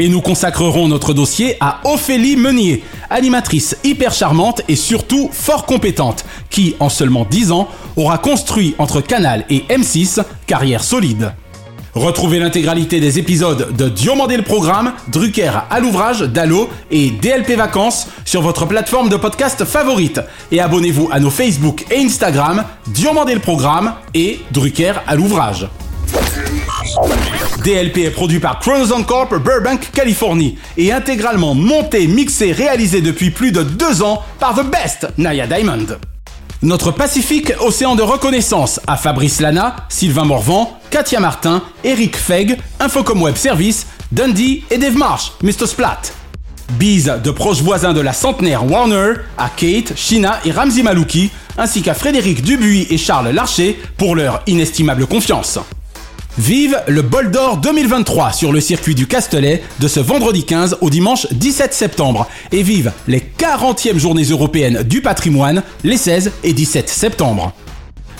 Et nous consacrerons notre dossier à Ophélie Meunier, animatrice hyper charmante et surtout fort compétente, qui, en seulement 10 ans, aura construit entre Canal et M6 carrière solide. Retrouvez l'intégralité des épisodes de Diomandé le Programme, Drucker à l'ouvrage, Dallo et DLP Vacances sur votre plateforme de podcast favorite. Et abonnez-vous à nos Facebook et Instagram, Diomandé le Programme et Drucker à l'ouvrage. DLP est produit par Chronoson Corp Burbank, Californie et intégralement monté, mixé, réalisé depuis plus de deux ans par The Best, Naya Diamond. Notre Pacifique Océan de reconnaissance à Fabrice Lana, Sylvain Morvan, Katia Martin, Eric Feg, Infocom Web Service, Dundee et Dave Marsh, Mr. Splat. Bise de proches voisins de la centenaire Warner à Kate, Shina et Ramzi Malouki, ainsi qu'à Frédéric Dubuis et Charles Larcher pour leur inestimable confiance. Vive le Bol d'Or 2023 sur le circuit du Castellet de ce vendredi 15 au dimanche 17 septembre. Et vive les 40e journées européennes du patrimoine les 16 et 17 septembre.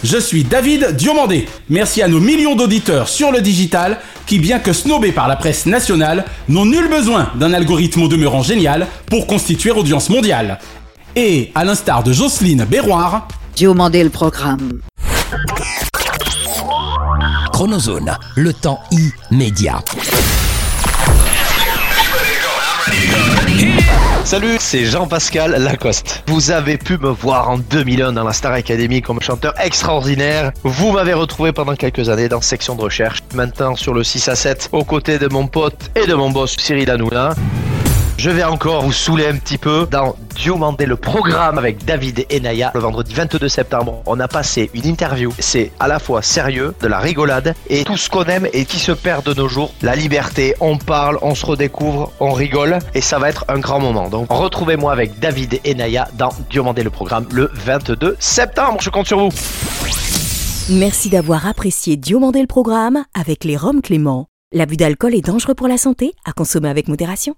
Je suis David Diomandé. Merci à nos millions d'auditeurs sur le digital qui, bien que snobés par la presse nationale, n'ont nul besoin d'un algorithme au demeurant génial pour constituer audience mondiale. Et, à l'instar de Jocelyne Berroir, Diomandé le programme. Chronozone, le temps immédiat. Salut, c'est Jean-Pascal Lacoste. Vous avez pu me voir en 2001 dans la Star Academy comme chanteur extraordinaire. Vous m'avez retrouvé pendant quelques années dans section de recherche. Maintenant sur le 6 à 7 aux côtés de mon pote et de mon boss Cyril Hanouna. Je vais encore vous saouler un petit peu dans Diomandé le programme avec David et Naya le vendredi 22 septembre. On a passé une interview. C'est à la fois sérieux, de la rigolade et tout ce qu'on aime et qui se perd de nos jours. La liberté, on parle, on se redécouvre, on rigole et ça va être un grand moment. Donc retrouvez-moi avec David et Naya dans Diomandé le programme le 22 septembre. Je compte sur vous. Merci d'avoir apprécié Diomandé le programme avec les Roms Clément. L'abus d'alcool est dangereux pour la santé, à consommer avec modération.